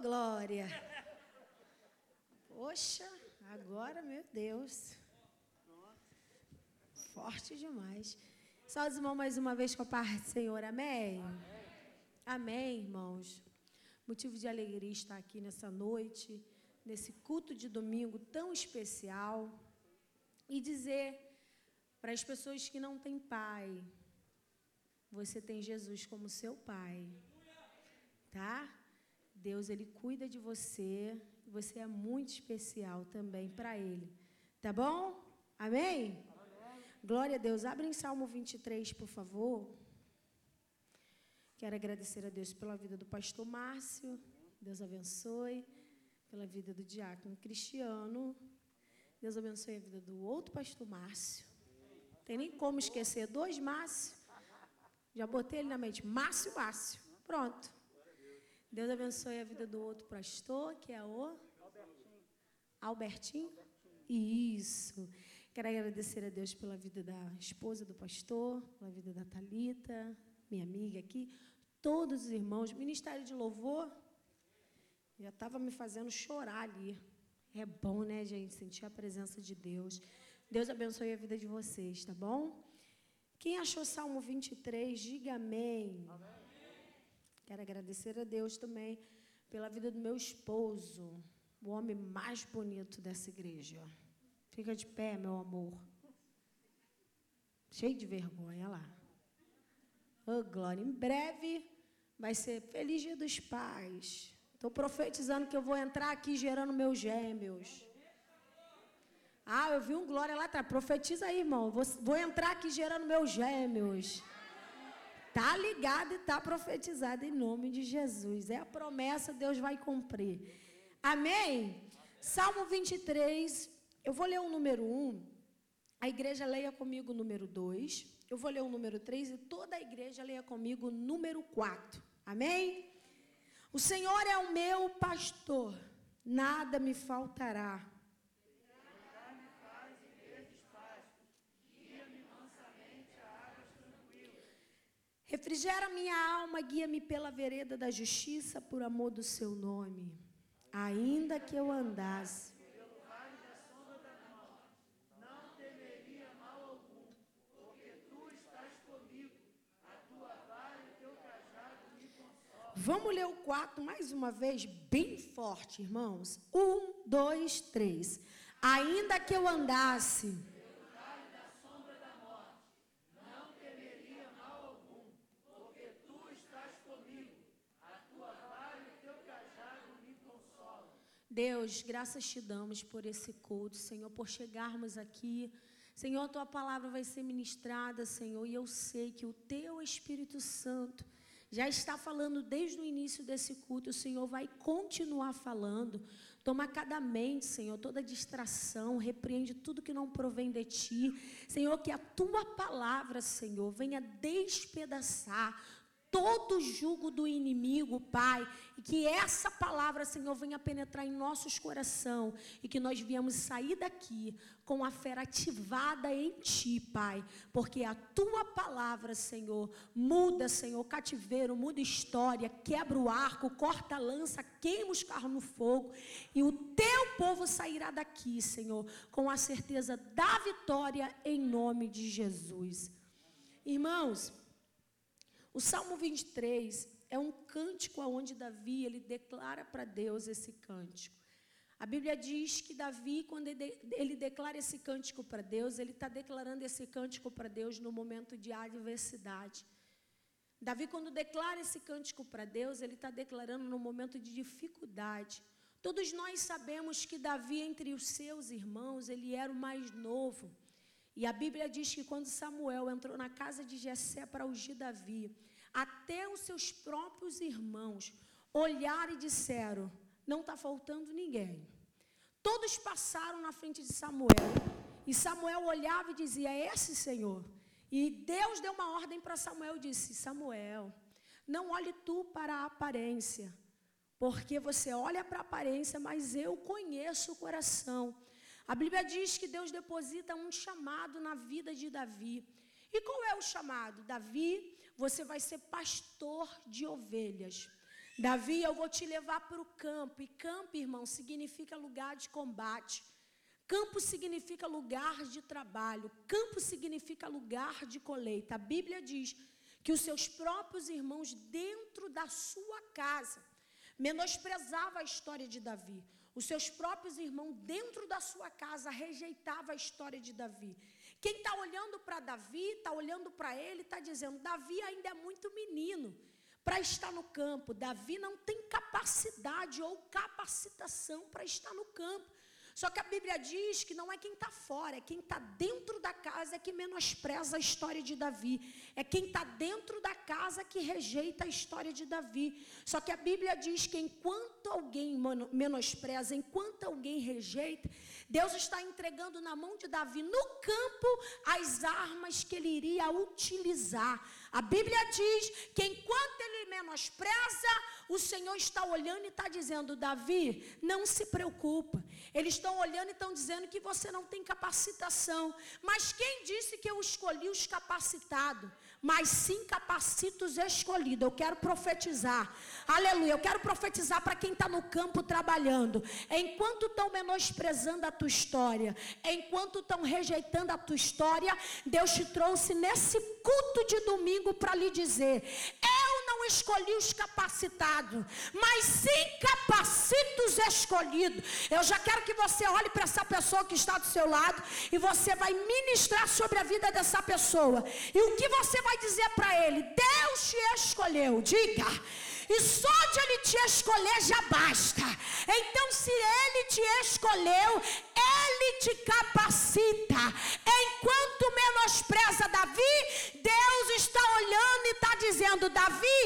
glória! Poxa, agora, meu Deus. Forte demais. Só os irmãos mais uma vez com a parte do Senhor, amém? Amém, irmãos. Motivo de alegria estar aqui nessa noite, nesse culto de domingo tão especial. E dizer para as pessoas que não têm pai, você tem Jesus como seu pai. Tá? Deus ele cuida de você, você é muito especial também para ele. Tá bom? Amém? Amém? Glória a Deus. Abre em Salmo 23, por favor. Quero agradecer a Deus pela vida do pastor Márcio. Deus abençoe. Pela vida do diácono Cristiano. Deus abençoe a vida do outro pastor Márcio. Tem nem como esquecer dois Márcio. Já botei ele na mente. Márcio, Márcio. Pronto. Deus abençoe a vida do outro pastor, que é o Albertinho. Albertinho? Isso. Quero agradecer a Deus pela vida da esposa do pastor, pela vida da Talita, minha amiga aqui, todos os irmãos, ministério de louvor, já estava me fazendo chorar ali. É bom, né, gente, sentir a presença de Deus. Deus abençoe a vida de vocês, tá bom? Quem achou Salmo 23, diga amém. amém. Quero agradecer a Deus também pela vida do meu esposo, o homem mais bonito dessa igreja. Fica de pé, meu amor. Cheio de vergonha lá. Oh, glória. Em breve vai ser Feliz Dia dos Pais. Estou profetizando que eu vou entrar aqui gerando meus gêmeos. Ah, eu vi um glória lá atrás. Profetiza aí, irmão. Vou, vou entrar aqui gerando meus gêmeos. Tá ligado e tá profetizado em nome de Jesus. É a promessa, Deus vai cumprir. Amém? Salmo 23. Eu vou ler o número 1. A igreja leia comigo o número 2. Eu vou ler o número 3 e toda a igreja leia comigo o número 4. Amém? O Senhor é o meu pastor, nada me faltará. Refrigera minha alma, guia-me pela vereda da justiça por amor do seu nome. Ainda que eu andasse Vamos ler o 4 mais uma vez, bem forte, irmãos. Um, dois, três. Ainda que eu andasse. Deus, graças te damos por esse culto, Senhor, por chegarmos aqui. Senhor, tua palavra vai ser ministrada, Senhor, e eu sei que o teu Espírito Santo já está falando desde o início desse culto, o Senhor vai continuar falando. Toma cada mente, Senhor, toda distração, repreende tudo que não provém de ti. Senhor, que a tua palavra, Senhor, venha despedaçar todo jugo do inimigo, Pai, e que essa palavra, Senhor, venha penetrar em nossos coração e que nós viemos sair daqui com a fé ativada em Ti, Pai, porque a Tua palavra, Senhor, muda, Senhor, cativeiro, muda história, quebra o arco, corta a lança, queima os carros no fogo e o Teu povo sairá daqui, Senhor, com a certeza da vitória em nome de Jesus. Irmãos, o Salmo 23 é um cântico onde Davi ele declara para Deus esse cântico. A Bíblia diz que Davi, quando ele, declara esse cântico para Deus, ele está declarando esse cântico para Deus no momento de adversidade. Davi, quando declara esse cântico para Deus, ele está declarando no momento de dificuldade. Todos nós sabemos que Davi, entre os seus irmãos, ele era o mais novo. E a Bíblia diz que quando Samuel entrou na casa de Jessé para ungir Davi, até os seus próprios irmãos olharam e disseram: Não está faltando ninguém. Todos passaram na frente de Samuel. E Samuel olhava e dizia: é Esse Senhor. E Deus deu uma ordem para Samuel e disse: Samuel, não olhe tu para a aparência, porque você olha para a aparência, mas eu conheço o coração. A Bíblia diz que Deus deposita um chamado na vida de Davi. E qual é o chamado? Davi, você vai ser pastor de ovelhas. Davi, eu vou te levar para o campo. E campo, irmão, significa lugar de combate. Campo significa lugar de trabalho. Campo significa lugar de colheita. A Bíblia diz que os seus próprios irmãos dentro da sua casa menosprezavam a história de Davi. Os seus próprios irmãos dentro da sua casa rejeitavam a história de Davi. Quem está olhando para Davi, está olhando para ele, está dizendo: Davi ainda é muito menino para estar no campo. Davi não tem capacidade ou capacitação para estar no campo. Só que a Bíblia diz que não é quem está fora, é quem está dentro da casa que menospreza a história de Davi. É quem está dentro da casa que rejeita a história de Davi. Só que a Bíblia diz que enquanto alguém menospreza, enquanto alguém rejeita, Deus está entregando na mão de Davi no campo as armas que ele iria utilizar. A Bíblia diz que enquanto ele menospreza, o Senhor está olhando e está dizendo: Davi, não se preocupa. Eles estão olhando e estão dizendo que você não tem capacitação. Mas quem disse que eu escolhi os capacitados? mas sim capacita os escolhidos. Eu quero profetizar. Aleluia. Eu quero profetizar para quem está no campo trabalhando. Enquanto estão menosprezando a tua história, enquanto estão rejeitando a tua história, Deus te trouxe nesse culto de domingo para lhe dizer: Eu não escolhi os capacitados, mas sim capacita os escolhidos. Eu já quero que você olhe para essa pessoa que está do seu lado e você vai ministrar sobre a vida dessa pessoa. E o que você vai dizer para ele: Deus te escolheu. Diga. E só de ele te escolher já basta. Então, se ele te escolheu, ele te capacita. Enquanto menospreza Davi, Deus está olhando e está dizendo: Davi,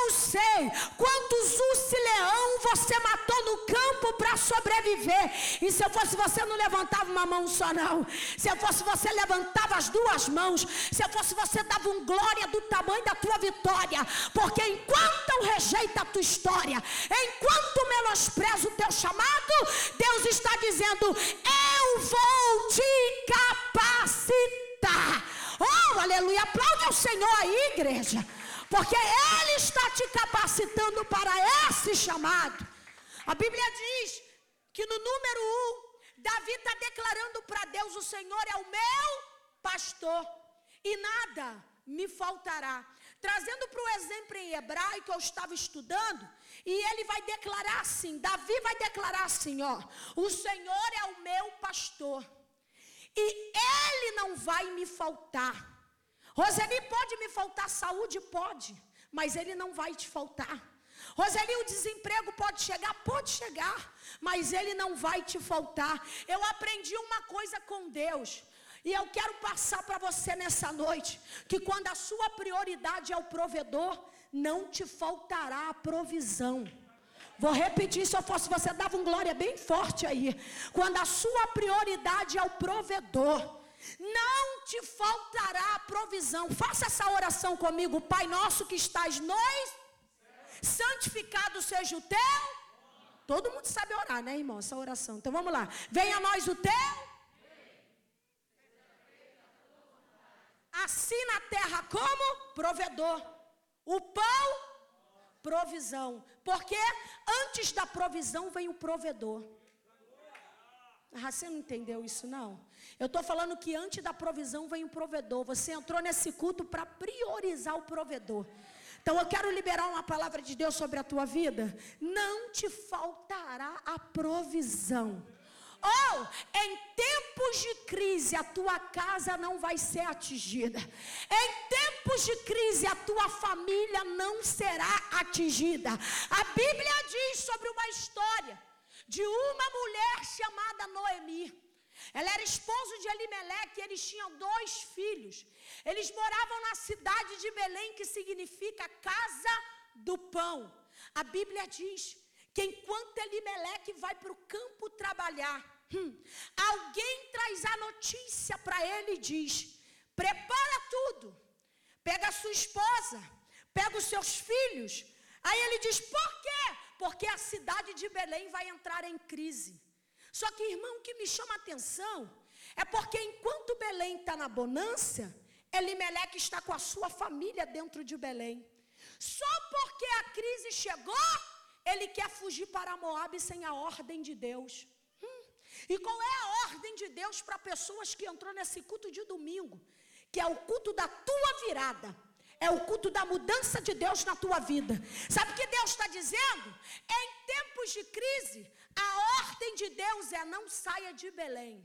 eu sei quantos urso leão você matou no campo para sobreviver. E se eu fosse você, não levantava uma mão só, não. Se eu fosse você, levantava as duas mãos. Se eu fosse você, dava um glória do tamanho da tua vitória. Porque enquanto eu rejeito a tua história, enquanto menosprezo o teu chamado, Deus está dizendo: Eu vou te capacitar. Oh, aleluia. Aplaude o Senhor aí, igreja. Porque Ele está te capacitando para esse chamado. A Bíblia diz que no número um, Davi está declarando para Deus: O Senhor é o meu pastor, e nada me faltará. Trazendo para o exemplo em hebraico, eu estava estudando, e ele vai declarar assim: Davi vai declarar assim: ó, o Senhor é o meu pastor, e ele não vai me faltar. Roseli, pode me faltar saúde? Pode, mas ele não vai te faltar. Roseli, o desemprego pode chegar? Pode chegar, mas ele não vai te faltar. Eu aprendi uma coisa com Deus. E eu quero passar para você nessa noite que quando a sua prioridade é o provedor, não te faltará a provisão. Vou repetir, se eu fosse você, dava um glória bem forte aí. Quando a sua prioridade é o provedor, não te faltará a provisão. Faça essa oração comigo, Pai nosso que estás nós, santificado seja o teu. Todo mundo sabe orar, né, irmão? Essa oração. Então vamos lá. Venha a nós o teu. Assim na terra como provedor. O pão, provisão. Porque antes da provisão vem o provedor. Ah, você não entendeu isso não? Eu estou falando que antes da provisão vem o provedor. Você entrou nesse culto para priorizar o provedor. Então eu quero liberar uma palavra de Deus sobre a tua vida. Não te faltará a provisão. Ou em tempos de crise a tua casa não vai ser atingida. Em tempos de crise a tua família não será atingida. A Bíblia diz sobre uma história de uma mulher chamada Noemi. Ela era esposa de Elimeleque e eles tinham dois filhos. Eles moravam na cidade de Belém, que significa casa do pão. A Bíblia diz que enquanto Elimeleque vai para o campo trabalhar, hum, alguém traz a notícia para ele e diz: prepara tudo, pega a sua esposa, pega os seus filhos. Aí ele diz: por quê? Porque a cidade de Belém vai entrar em crise. Só que, irmão, o que me chama a atenção é porque enquanto Belém está na bonança, Elimeleque está com a sua família dentro de Belém. Só porque a crise chegou, ele quer fugir para Moab sem a ordem de Deus. Hum. E qual é a ordem de Deus para pessoas que entrou nesse culto de domingo? Que é o culto da tua virada. É o culto da mudança de Deus na tua vida. Sabe o que Deus está dizendo? Em tempos de crise, a ordem de Deus é não saia de Belém.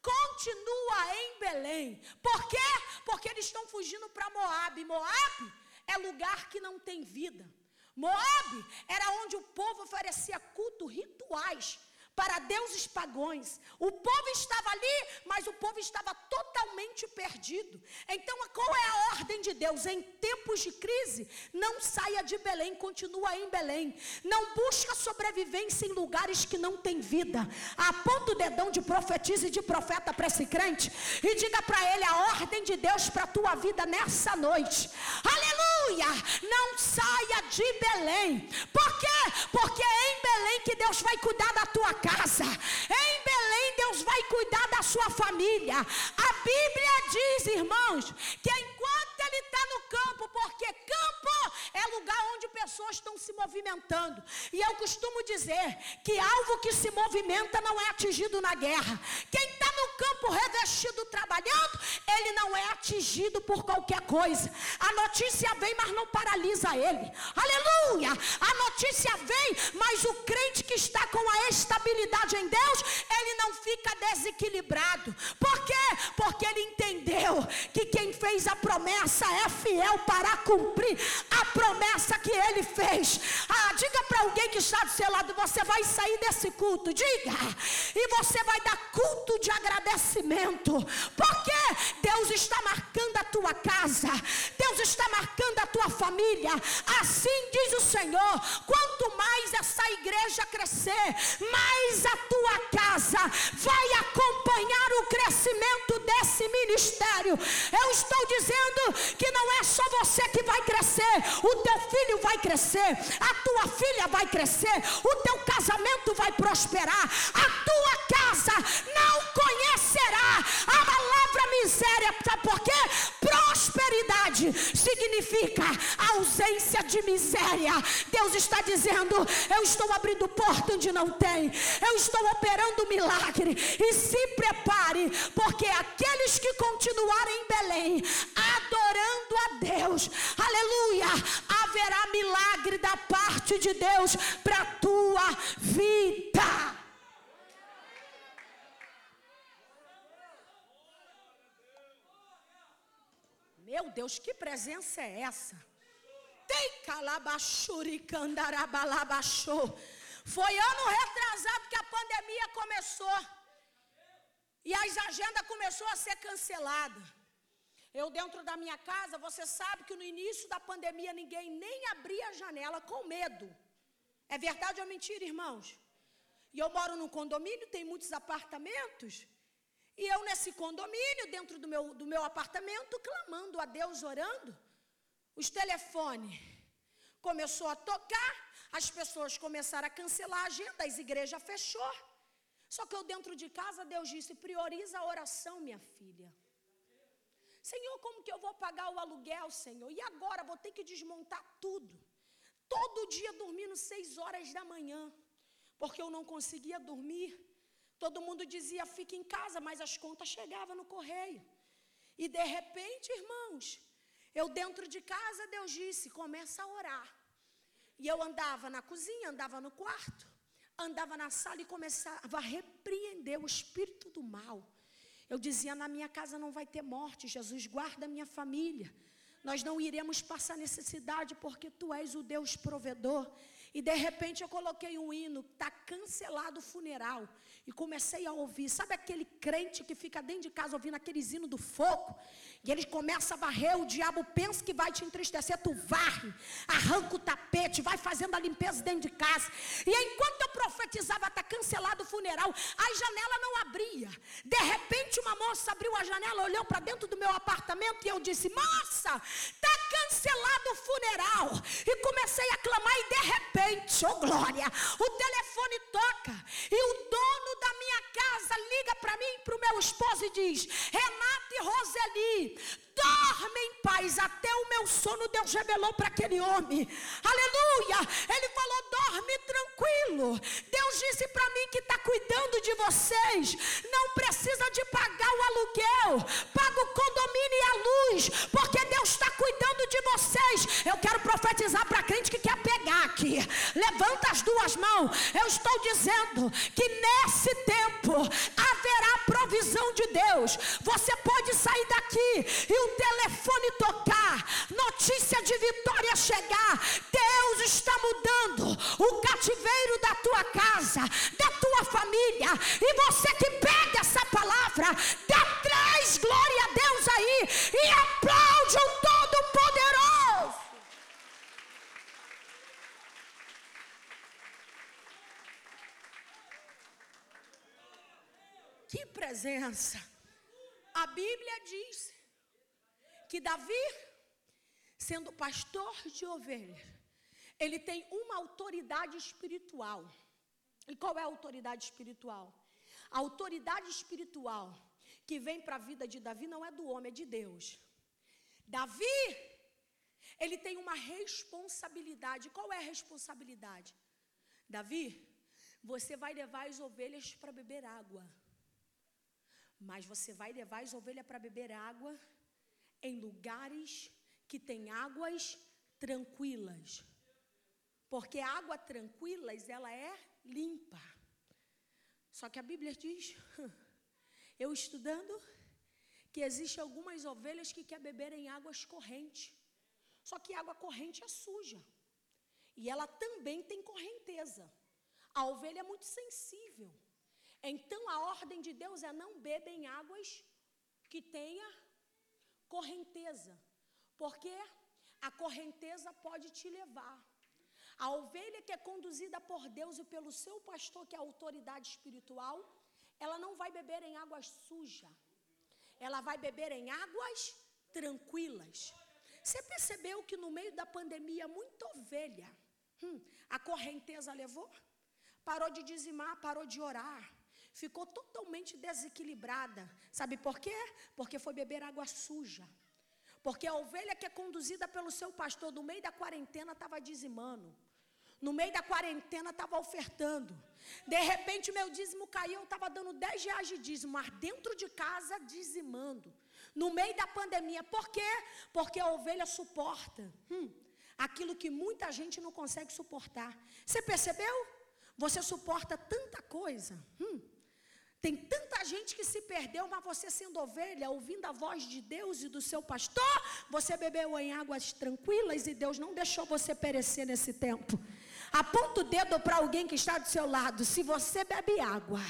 Continua em Belém. Por quê? Porque eles estão fugindo para Moab. Moab é lugar que não tem vida. Moab era onde o povo oferecia culto, rituais para deuses pagões. O povo estava ali, mas o povo estava totalmente perdido. Então, qual é a ordem de Deus? Em tempos de crise, não saia de Belém, continua em Belém. Não busca sobrevivência em lugares que não tem vida. Aponta o dedão de profetisa e de profeta para esse crente e diga para ele a ordem de Deus para a tua vida nessa noite. Aleluia! Não saia de Belém. Por quê? Porque é em Belém que Deus vai cuidar da tua casa casa. Em Belém, Deus vai cuidar da sua família. A Bíblia diz, irmãos, que enquanto Ele está no campo, porque campo é lugar onde pessoas estão se movimentando. E eu costumo dizer que alvo que se movimenta não é atingido na guerra. Quem está no campo revestido trabalhando, ele não é atingido por qualquer coisa. A notícia vem, mas não paralisa ele. Aleluia! A notícia vem, mas o crente que está com a estabilidade em Deus, ele não fica desequilibrado. Por quê? Porque ele entendeu que quem fez a promessa é fiel para cumprir a promessa que ele fez. Ah, diga para alguém que está do seu lado: você vai sair desse culto, diga, e você vai dar culto de agradecimento, porque Deus está marcando a tua casa, Deus está marcando a tua família. Assim diz o Senhor: quanto mais essa igreja crescer, mais a tua casa vai acompanhar ministério. Eu estou dizendo que não é só você que vai crescer, o teu filho vai crescer, a tua filha vai crescer, o teu casamento vai prosperar, a tua casa não conhecerá a palavra miséria, sabe por quê? Prosperidade significa ausência de miséria. Deus está dizendo: Eu estou abrindo porta onde não tem, eu estou operando milagre. E se prepare, porque aqueles que continuarem em Belém, adorando a Deus, aleluia, haverá milagre da parte de Deus para a tua vida. Meu Deus, que presença é essa? Tem calabachuricandarabalabaxô. Foi ano retrasado que a pandemia começou. E as agendas começou a ser cancelada. Eu dentro da minha casa, você sabe que no início da pandemia ninguém nem abria a janela com medo. É verdade ou mentira, irmãos? E eu moro num condomínio, tem muitos apartamentos. E eu nesse condomínio, dentro do meu, do meu apartamento, clamando a Deus, orando. Os telefones começou a tocar, as pessoas começaram a cancelar a agenda, as igrejas fechou. Só que eu dentro de casa, Deus disse: prioriza a oração, minha filha. Senhor, como que eu vou pagar o aluguel, Senhor? E agora vou ter que desmontar tudo. Todo dia dormindo seis horas da manhã, porque eu não conseguia dormir. Todo mundo dizia, fique em casa, mas as contas chegavam no correio. E de repente, irmãos, eu dentro de casa, Deus disse, começa a orar. E eu andava na cozinha, andava no quarto, andava na sala e começava a repreender o espírito do mal. Eu dizia: na minha casa não vai ter morte, Jesus, guarda a minha família. Nós não iremos passar necessidade porque tu és o Deus provedor. E de repente eu coloquei um hino, está cancelado o funeral. E comecei a ouvir. Sabe aquele crente que fica dentro de casa ouvindo aqueles hinos do fogo? E ele começa a varrer, o diabo pensa que vai te entristecer, tu varre, arranca o tapete, vai fazendo a limpeza dentro de casa. E enquanto eu profetizava, está cancelado o funeral, a janela não abria. De repente, uma moça abriu a janela, olhou para dentro do meu apartamento e eu disse: Moça, está cancelado o funeral. E comecei a clamar, e de repente, oh glória, o telefone toca. E o dono da minha casa liga para mim, para o meu esposo e diz: Renata e Roseli, dormem paz. Até o meu sono Deus revelou para aquele homem. Aleluia! Ele falou: dorme tranquilo. Deus disse para mim que está cuidando de vocês. Não precisa de pagar o aluguel. Paga o condomínio e a luz. Porque Deus está cuidando de vocês. Eu quero profetizar para crente que quer pegar aqui. Levanta as duas mãos. Eu estou dizendo que nesse tempo haverá provisão de Deus. Você pode sair daqui e o telefone tocar, notícia de vitória chegar. Deus está mudando o cativeiro da tua casa, da tua família. E você que pega essa palavra, dá três glória a Deus aí e aplaude o Todo-Poderoso. Que presença! A Bíblia diz que Davi, sendo pastor de ovelhas, ele tem uma autoridade espiritual. E qual é a autoridade espiritual? A autoridade espiritual que vem para a vida de Davi não é do homem, é de Deus. Davi, ele tem uma responsabilidade. Qual é a responsabilidade? Davi, você vai levar as ovelhas para beber água. Mas você vai levar as ovelhas para beber água em lugares que tem águas tranquilas. Porque água tranquilas, ela é limpa. Só que a Bíblia diz, eu estudando, que existem algumas ovelhas que querem beber em águas correntes. Só que água corrente é suja. E ela também tem correnteza. A ovelha é muito sensível. Então a ordem de Deus é não beba em águas que tenha correnteza, porque a correnteza pode te levar. A ovelha que é conduzida por Deus e pelo seu pastor, que é a autoridade espiritual, ela não vai beber em águas sujas, ela vai beber em águas tranquilas. Você percebeu que no meio da pandemia, muita ovelha, hum, a correnteza levou? Parou de dizimar, parou de orar ficou totalmente desequilibrada. Sabe por quê? Porque foi beber água suja. Porque a ovelha que é conduzida pelo seu pastor no meio da quarentena estava dizimando. No meio da quarentena estava ofertando. De repente meu dízimo caiu, eu estava dando 10 reais de dízimo, mas dentro de casa dizimando. No meio da pandemia. Por quê? Porque a ovelha suporta hum, aquilo que muita gente não consegue suportar. Você percebeu? Você suporta tanta coisa. Hum, tem tanta gente que se perdeu, mas você sendo ovelha, ouvindo a voz de Deus e do seu pastor, você bebeu em águas tranquilas e Deus não deixou você perecer nesse tempo. Aponta o dedo para alguém que está do seu lado. Se você bebe água,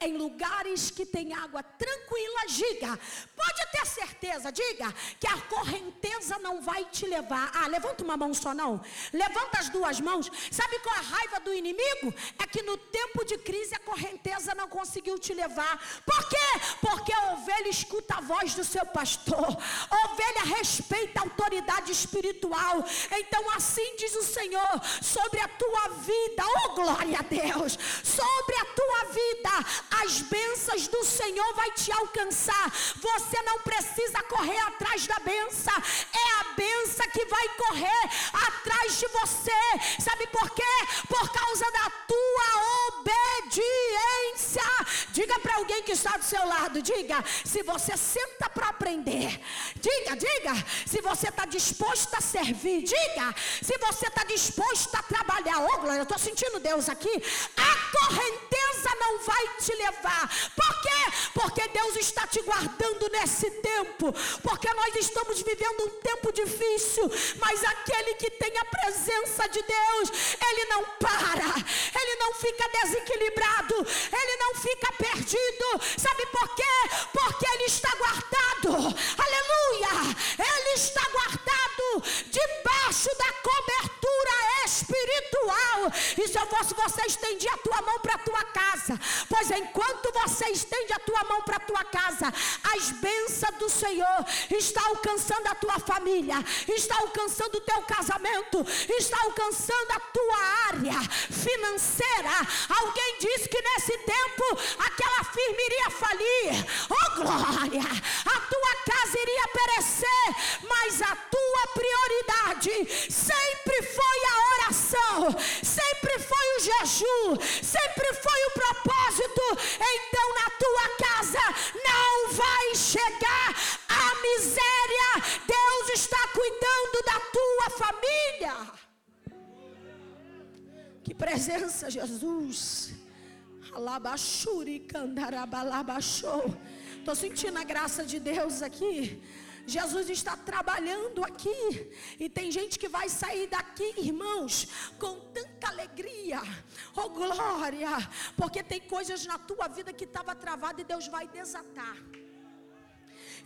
em lugares que tem água tranquila, diga, pode ter certeza, diga, que a correnteza não vai te levar. Ah, levanta uma mão só não. Levanta as duas mãos. Sabe qual é a raiva do inimigo? É que no tempo de crise a correnteza não conseguiu te levar. Por quê? Porque a ovelha escuta a voz do seu pastor. A ovelha respeita a autoridade espiritual. Então assim diz o Senhor sobre a tua vida. Oh glória a Deus! Sobre a tua vida as bênçãos do Senhor vai te alcançar. Você não precisa correr atrás da benção, é a benção que vai correr atrás de você. Sabe por quê? Por causa da tua obediência. Diga para alguém que está do seu lado, diga, se você senta para aprender, diga, diga, se você está disposto a servir, diga, se você está disposto a trabalhar, oh glória, eu estou sentindo Deus aqui, a correnteza não vai te levar. Por quê? Porque Deus está te guardando nesse tempo. Porque nós estamos vivendo um tempo difícil. Mas aquele que tem a presença de Deus, ele não para, ele não fica desequilibrado, ele não fica perdido. Sabe por quê? E se eu fosse você, estendia a tua mão para a tua casa. Pois enquanto você estende a tua mão para a tua casa, as bênçãos do Senhor está alcançando a tua família, está alcançando o teu casamento, está alcançando a tua área financeira. Alguém disse que nesse tempo aquela firma iria falir. Oh glória! A tua casa iria perecer, mas a tua prioridade sempre foi a oração nojo, sempre foi o propósito. Então na tua casa não vai chegar a miséria. Deus está cuidando da tua família. Que presença, Jesus. Estou sentindo a graça de Deus aqui. Jesus está trabalhando aqui. E tem gente que vai sair daqui, irmãos, com tanta alegria. Oh glória! Porque tem coisas na tua vida que estava travada e Deus vai desatar.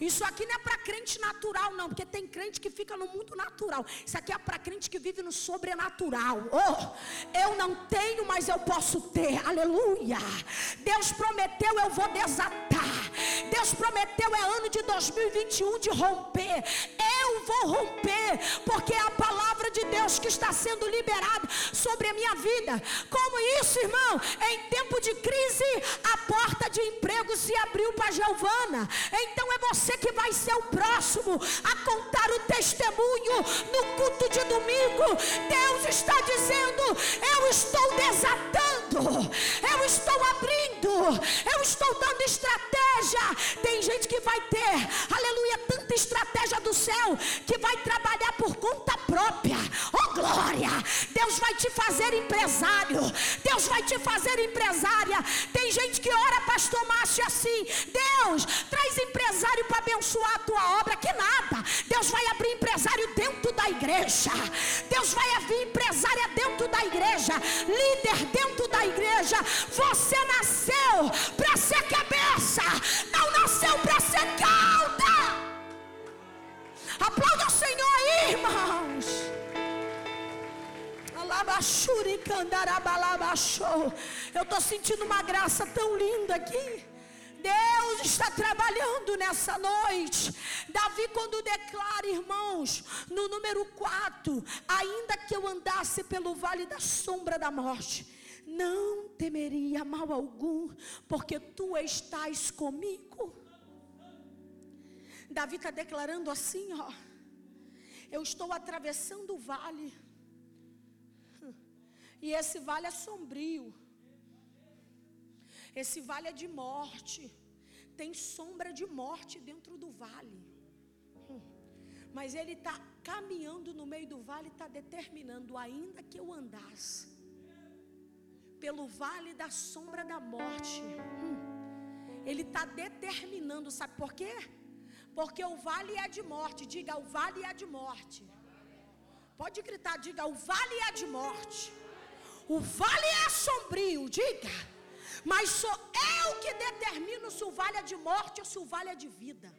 Isso aqui não é para crente natural, não, porque tem crente que fica no mundo natural. Isso aqui é para crente que vive no sobrenatural. Oh, eu não tenho, mas eu posso ter. Aleluia. Deus prometeu, eu vou desatar. Deus prometeu, é ano de 2021 de romper. Eu vou romper, porque é a palavra de Deus que está sendo liberada sobre a minha vida. Como isso, irmão? Em tempo de crise, a porta de emprego se abriu para Giovana. Então é você você que vai ser o próximo a contar o testemunho no culto de domingo. Deus está dizendo: Eu estou desatando, eu estou abrindo, eu estou dando estratégia. Tem gente que vai ter, aleluia, tanta estratégia do céu que vai trabalhar por conta própria. Oh glória! Deus vai te fazer empresário. Deus vai te fazer empresária. Tem gente que ora, pastor Márcio, assim: Deus, traz empresário para abençoar a tua obra, que nada. Deus vai abrir empresário dentro da igreja. Deus vai abrir empresária dentro da igreja, líder dentro da igreja. Você nasceu para ser cabeça, não nasceu para ser cauda. Aplauda o Senhor aí, irmãos. Eu estou sentindo uma graça tão linda aqui. Deus está trabalhando nessa noite. Davi, quando declara, irmãos, no número 4: Ainda que eu andasse pelo vale da sombra da morte, não temeria mal algum, porque tu estás comigo. Davi está declarando assim, ó. Eu estou atravessando o vale. E esse vale é sombrio. Esse vale é de morte. Tem sombra de morte dentro do vale. Hum. Mas ele está caminhando no meio do vale, está determinando, ainda que eu andasse pelo vale da sombra da morte. Hum. Ele está determinando, sabe por quê? Porque o vale é de morte. Diga, o vale é de morte. Pode gritar, diga, o vale é de morte. O vale é sombrio, diga. Mas sou eu que determino se o vale é de morte ou se o vale é de vida.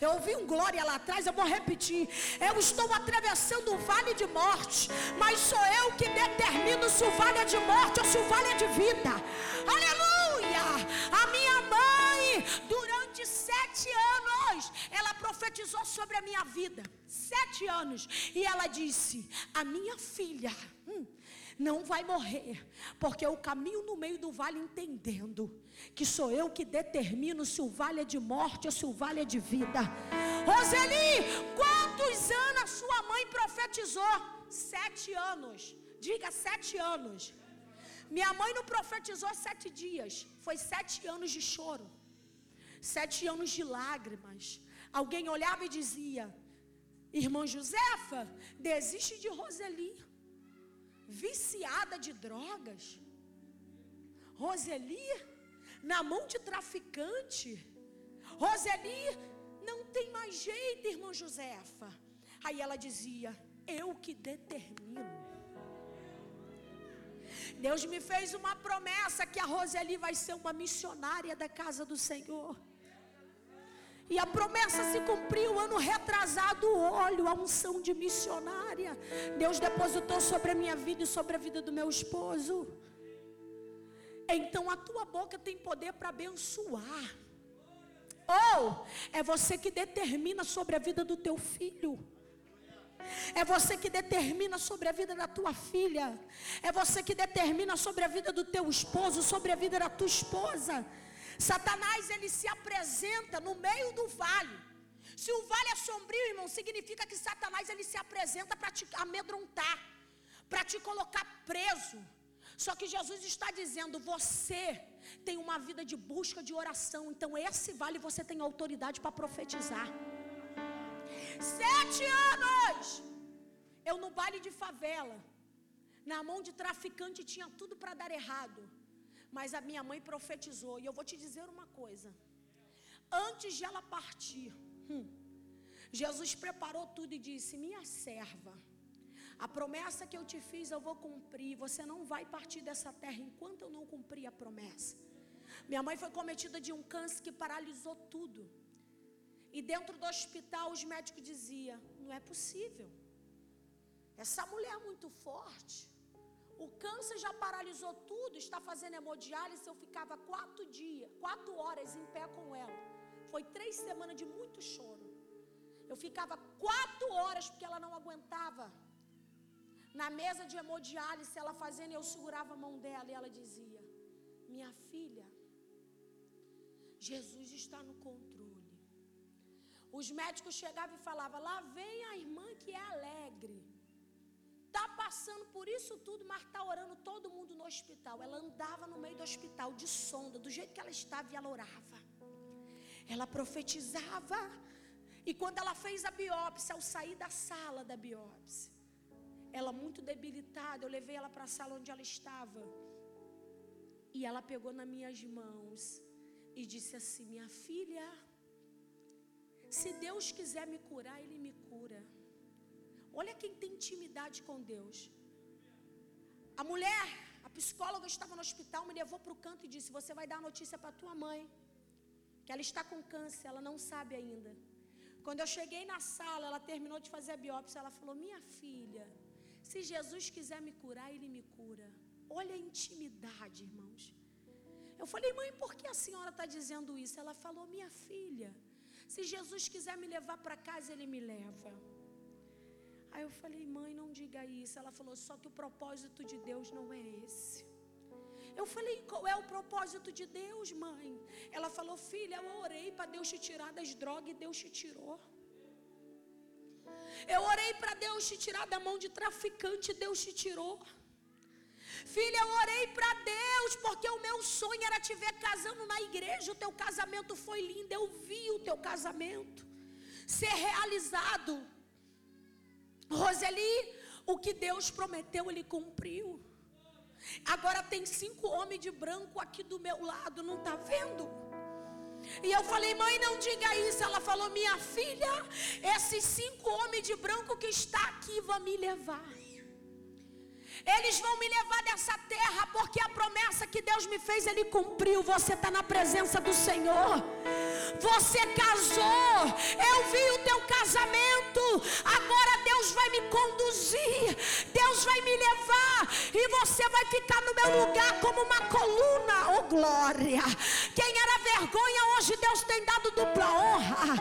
Eu ouvi um glória lá atrás, eu vou repetir. Eu estou atravessando o vale de morte, mas sou eu que determino se o vale é de morte ou se o vale é de vida. Aleluia! A minha mãe, durante sete anos, ela profetizou sobre a minha vida. Sete anos. E ela disse: A minha filha. Hum, não vai morrer, porque eu caminho no meio do vale entendendo que sou eu que determino se o vale é de morte ou se o vale é de vida. Roseli, quantos anos a sua mãe profetizou? Sete anos. Diga sete anos. Minha mãe não profetizou sete dias, foi sete anos de choro, sete anos de lágrimas. Alguém olhava e dizia: Irmã Josefa, desiste de Roseli viciada de drogas. Roseli, na mão de traficante. Roseli, não tem mais jeito, irmã Josefa. Aí ela dizia: Eu que determino. Deus me fez uma promessa que a Roseli vai ser uma missionária da casa do Senhor. E a promessa se cumpriu ano retrasado, olho, a unção de missionária. Deus depositou sobre a minha vida e sobre a vida do meu esposo. Então a tua boca tem poder para abençoar. Ou é você que determina sobre a vida do teu filho. É você que determina sobre a vida da tua filha. É você que determina sobre a vida do teu esposo, sobre a vida da tua esposa. Satanás ele se apresenta no meio do vale. Se o vale é sombrio, irmão, significa que Satanás ele se apresenta para te amedrontar, para te colocar preso. Só que Jesus está dizendo: você tem uma vida de busca de oração, então esse vale você tem autoridade para profetizar. Sete anos Eu no baile de favela, na mão de traficante tinha tudo para dar errado. Mas a minha mãe profetizou, e eu vou te dizer uma coisa. Antes de ela partir, hum, Jesus preparou tudo e disse: Minha serva, a promessa que eu te fiz eu vou cumprir. Você não vai partir dessa terra enquanto eu não cumprir a promessa. Minha mãe foi cometida de um câncer que paralisou tudo. E dentro do hospital os médicos diziam: Não é possível. Essa mulher é muito forte. O câncer já paralisou tudo, está fazendo hemodiálise. Eu ficava quatro dias, quatro horas em pé com ela. Foi três semanas de muito choro. Eu ficava quatro horas porque ela não aguentava. Na mesa de hemodiálise, ela fazendo, eu segurava a mão dela e ela dizia: Minha filha, Jesus está no controle. Os médicos chegavam e falavam: Lá vem a irmã que é alegre. Está passando por isso tudo, mas está orando todo mundo no hospital. Ela andava no meio do hospital de sonda, do jeito que ela estava, e ela orava. Ela profetizava. E quando ela fez a biópsia, ao sair da sala da biópsia, ela muito debilitada, eu levei ela para a sala onde ela estava. E ela pegou nas minhas mãos e disse assim: Minha filha, se Deus quiser me curar, Ele me cura. Olha quem tem intimidade com Deus. A mulher, a psicóloga estava no hospital, me levou para o canto e disse: Você vai dar notícia para tua mãe, que ela está com câncer, ela não sabe ainda. Quando eu cheguei na sala, ela terminou de fazer a biópsia, ela falou: Minha filha, se Jesus quiser me curar, Ele me cura. Olha a intimidade, irmãos. Eu falei, mãe, por que a senhora está dizendo isso? Ela falou, minha filha, se Jesus quiser me levar para casa, Ele me leva. Aí eu falei, mãe, não diga isso. Ela falou, só que o propósito de Deus não é esse. Eu falei, qual é o propósito de Deus, mãe? Ela falou, filha, eu orei para Deus te tirar das drogas e Deus te tirou. Eu orei para Deus te tirar da mão de traficante, Deus te tirou. Filha, eu orei para Deus, porque o meu sonho era te ver casando na igreja. O teu casamento foi lindo, eu vi o teu casamento ser realizado. Roseli, o que Deus prometeu, Ele cumpriu. Agora tem cinco homens de branco aqui do meu lado, não está vendo? E eu falei, mãe, não diga isso. Ela falou, minha filha, esses cinco homens de branco que está aqui vão me levar. Eles vão me levar dessa terra, porque a promessa que Deus me fez, Ele cumpriu. Você está na presença do Senhor. Você casou, eu vi o teu casamento. Agora Deus vai me conduzir, Deus vai me levar, e você vai ficar no meu lugar como uma coluna. Oh glória! Quem era vergonha, hoje Deus tem dado dupla honra.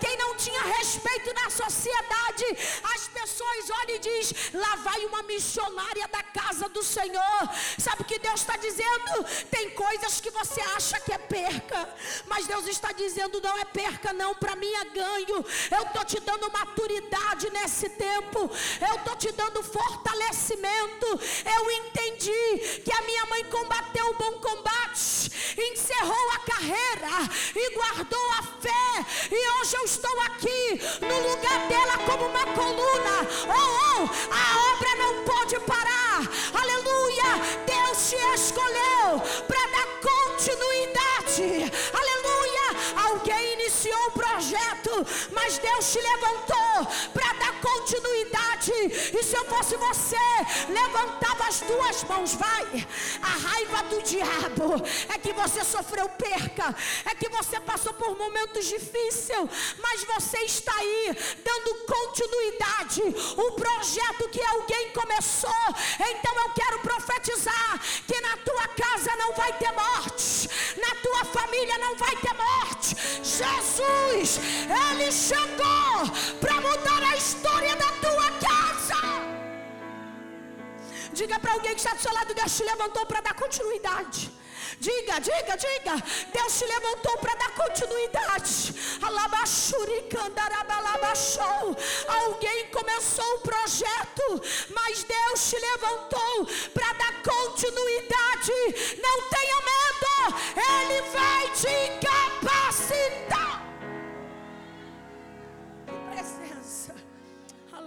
Quem não tinha respeito na sociedade, as pessoas olham e diz: lá vai uma missionária da casa do Senhor. Sabe o que Deus está dizendo? Tem coisas que você acha que é perca, mas Deus está dizendo: não é perca, não, para mim é ganho. Eu estou te dando maturidade nesse tempo, eu estou te dando fortalecimento. Eu entendi que a minha mãe combateu o bom combate, encerrou a carreira e guardou a fé, e hoje eu estou aqui no lugar dela como uma coluna. Oh, oh, a obra não pode parar. Aleluia! Deus te escolheu para projeto, mas Deus te levantou para dar continuidade. E se eu fosse você, levantava as duas mãos, vai. A raiva do diabo é que você sofreu perca, é que você passou por momentos difíceis, mas você está aí dando continuidade. O projeto que alguém começou. Então eu quero profetizar que na tua casa não vai ter morte, na tua família não vai ter morte. Jesus, Ele chegou para mudar a história da tua casa. Diga para alguém que está do seu lado: Deus te levantou para dar continuidade. Diga, diga, diga. Deus te levantou para dar continuidade. Alguém começou o projeto, mas Deus te levantou para dar continuidade. Não tenha medo, Ele vai te capacitar. Presença. Há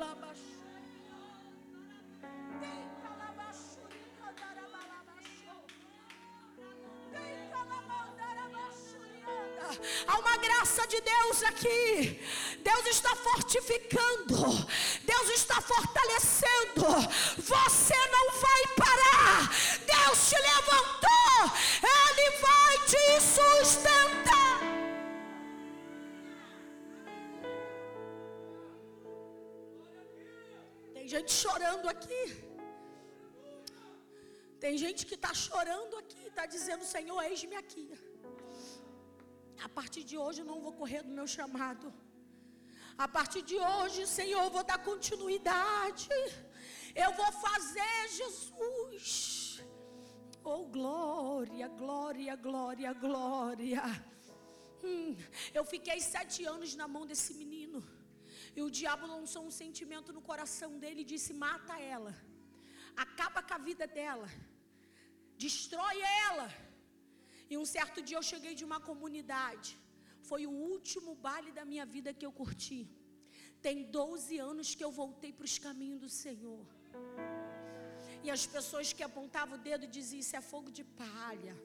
graça de Deus aqui. Deus está fortificando. Deus está fortalecendo. Você não vai parar. Deus te levantou. Ele vai te sustentar. Tem gente chorando aqui. Tem gente que está chorando aqui, está dizendo: Senhor, eis-me aqui. A partir de hoje eu não vou correr do meu chamado. A partir de hoje, Senhor, eu vou dar continuidade. Eu vou fazer Jesus. Oh, glória, glória, glória, glória. Hum, eu fiquei sete anos na mão desse menino. E o diabo lançou um sentimento no coração dele e disse: mata ela. Acaba com a vida dela destrói ela. E um certo dia eu cheguei de uma comunidade. Foi o último baile da minha vida que eu curti. Tem 12 anos que eu voltei para os caminhos do Senhor. E as pessoas que apontavam o dedo diziam: Isso é fogo de palha.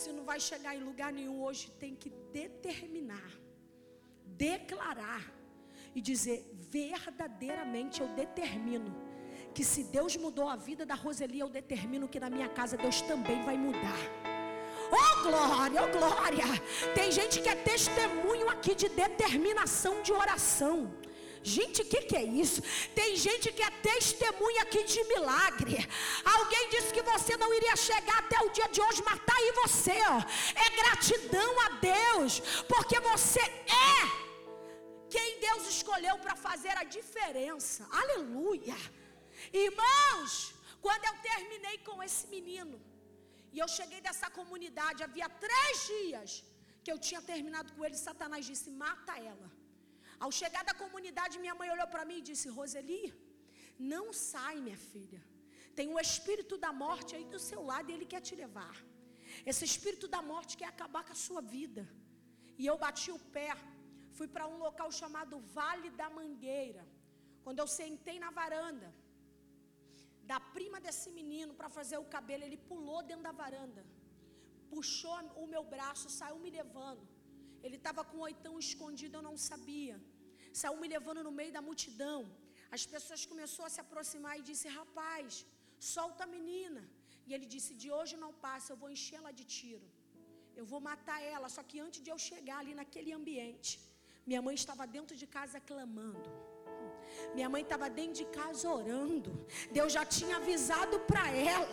Se não vai chegar em lugar nenhum hoje, tem que determinar, declarar e dizer: verdadeiramente eu determino que se Deus mudou a vida da Roseli, eu determino que na minha casa Deus também vai mudar. Oh glória, oh glória. Tem gente que é testemunho aqui de determinação de oração. Gente, o que, que é isso? Tem gente que é testemunha aqui de milagre. Alguém disse que você não iria chegar até o dia de hoje, mas tá aí você, ó. É gratidão a Deus, porque você é quem Deus escolheu para fazer a diferença. Aleluia. Irmãos, quando eu terminei com esse menino, e eu cheguei dessa comunidade, havia três dias que eu tinha terminado com ele, Satanás disse: mata ela. Ao chegar da comunidade, minha mãe olhou para mim e disse: Roseli, não sai, minha filha. Tem um espírito da morte aí do seu lado e ele quer te levar. Esse espírito da morte quer acabar com a sua vida. E eu bati o pé, fui para um local chamado Vale da Mangueira. Quando eu sentei na varanda, da prima desse menino para fazer o cabelo. Ele pulou dentro da varanda, puxou o meu braço, saiu me levando. Ele estava com o oitão escondido, eu não sabia. Saiu me levando no meio da multidão. As pessoas começaram a se aproximar e disse: Rapaz, solta a menina. E ele disse: De hoje não passa, eu vou encher ela de tiro. Eu vou matar ela. Só que antes de eu chegar ali naquele ambiente, minha mãe estava dentro de casa clamando. Minha mãe estava dentro de casa orando. Deus já tinha avisado para ela.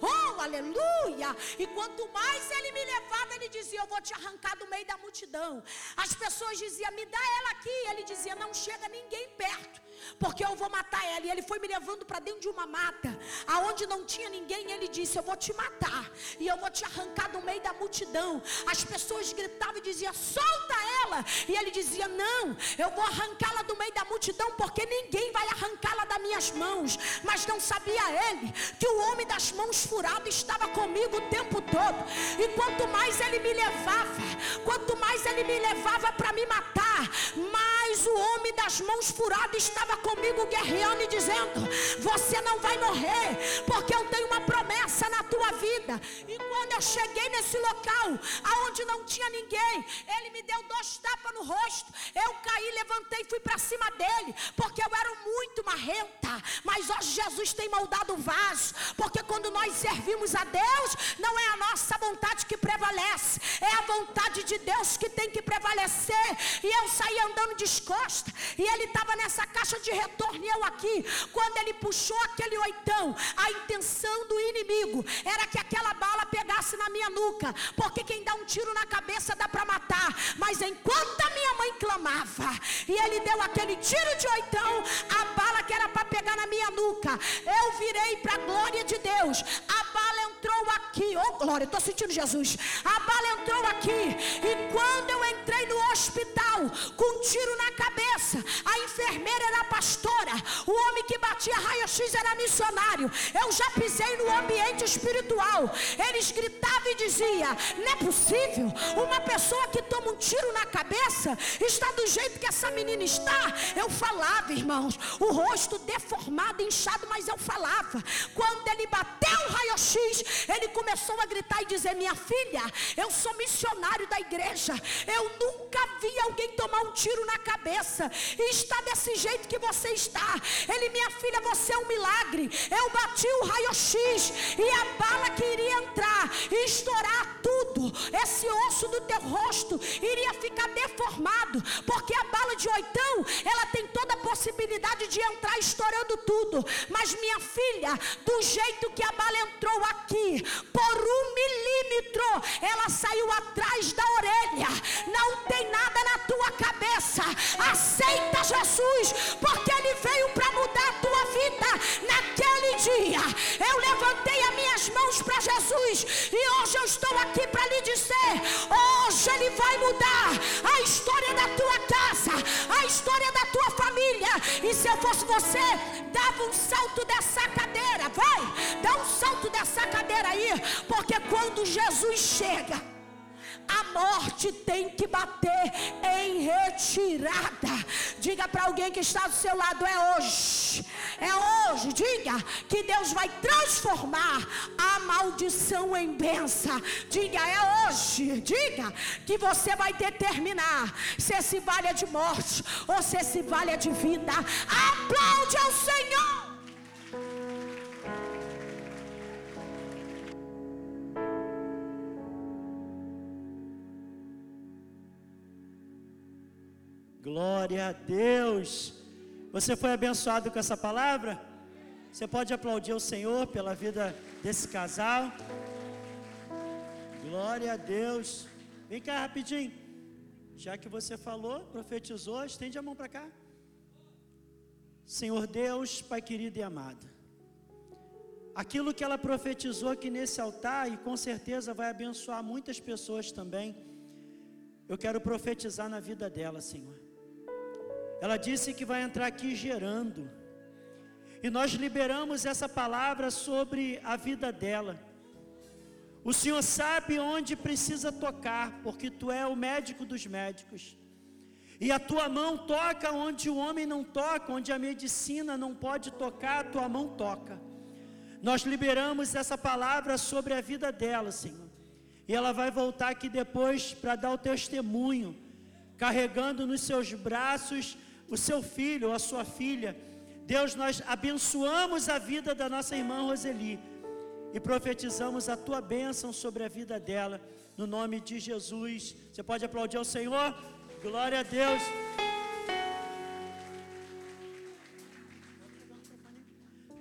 Oh, aleluia! E quanto mais ele me levava, ele dizia: Eu vou te arrancar do meio da multidão. As pessoas diziam: Me dá ela aqui. Ele dizia: Não chega ninguém perto porque eu vou matar ela. E ele foi me levando para dentro de uma mata, aonde não tinha ninguém. Ele disse: Eu vou te matar, e eu vou te arrancar do meio da multidão. As pessoas gritavam e diziam: Solta ela. E ele dizia: Não, eu vou arrancá-la do meio da multidão, porque ninguém vai arrancá-la das minhas mãos. Mas não sabia ele que o homem das mãos furadas estava comigo o tempo todo. E quanto mais ele me levava, quanto mais ele me levava para me matar, mais o homem das mãos furadas estava estava comigo guerreando e dizendo: Você não vai morrer, porque eu tenho uma promessa na tua vida. E quando eu cheguei nesse local, aonde não tinha ninguém, ele me deu dois tapas no rosto. Eu caí, levantei e fui para cima dele, porque eu era muito marrenta. Mas hoje Jesus tem moldado o vaso, porque quando nós servimos a Deus, não é a nossa vontade que prevalece, é a vontade de Deus que tem que prevalecer. E eu saí andando descosta, e ele estava nessa caixa de retorno eu aqui. Quando ele puxou aquele oitão, a intenção do inimigo era que aquela bala pegasse na minha nuca, porque quem dá um tiro na cabeça dá para matar. Mas enquanto a minha mãe clamava e ele deu aquele tiro de oitão, a bala que era para pegar na minha nuca, eu virei para a glória de Deus. Oh glória, estou sentindo Jesus. A bala entrou aqui e quando eu entrei no hospital com um tiro na cabeça, a enfermeira era pastora, o homem que batia raio-x era missionário. Eu já pisei no ambiente espiritual. Eles gritavam e diziam: Não é possível. Uma pessoa que toma um tiro na cabeça está do jeito que essa menina está. Eu falava, irmãos, o rosto deformado, inchado, mas eu falava. Quando ele bateu o raio-x, ele começou a gritar e dizer: Minha filha, eu sou missionário da igreja. Eu nunca vi alguém tomar um tiro na cabeça e está desse jeito que você está. Ele, minha filha, você é um milagre. Eu bati o raio-x e a bala que iria entrar e estourar tudo, esse osso do teu rosto iria ficar deformado, porque a bala de oitão, ela tem toda a possibilidade de entrar estourando tudo. Mas minha filha, do jeito que a bala entrou aqui, por um milímetro, ela saiu atrás da orelha. Não tem nada na tua cabeça. Aceita Jesus, porque Ele veio para mudar a tua vida. Naquele dia, eu levantei as minhas mãos para Jesus e hoje eu estou aqui para lhe dizer: hoje Ele vai mudar a história da E se eu fosse você, dava um salto dessa cadeira, vai, dá um salto dessa cadeira aí, porque quando Jesus chega, a morte tem que bater em retirada. Diga para alguém que está do seu lado: é hoje, é hoje. Diga que Deus vai transformar a maldição em benção. Diga, é hoje. Diga que você vai determinar se se vale de morte ou se se vale de vida. Aplaude ao Senhor. Glória a Deus. Você foi abençoado com essa palavra? Você pode aplaudir o Senhor pela vida desse casal. Glória a Deus. Vem cá rapidinho. Já que você falou, profetizou, estende a mão para cá. Senhor Deus, Pai querido e amado. Aquilo que ela profetizou aqui nesse altar e com certeza vai abençoar muitas pessoas também. Eu quero profetizar na vida dela, Senhor. Ela disse que vai entrar aqui gerando. E nós liberamos essa palavra sobre a vida dela. O Senhor sabe onde precisa tocar, porque tu é o médico dos médicos. E a tua mão toca onde o homem não toca, onde a medicina não pode tocar, a tua mão toca. Nós liberamos essa palavra sobre a vida dela, Senhor. E ela vai voltar aqui depois para dar o testemunho, carregando nos seus braços o seu filho ou a sua filha. Deus, nós abençoamos a vida da nossa irmã Roseli e profetizamos a tua bênção sobre a vida dela, no nome de Jesus. Você pode aplaudir ao Senhor? Glória a Deus.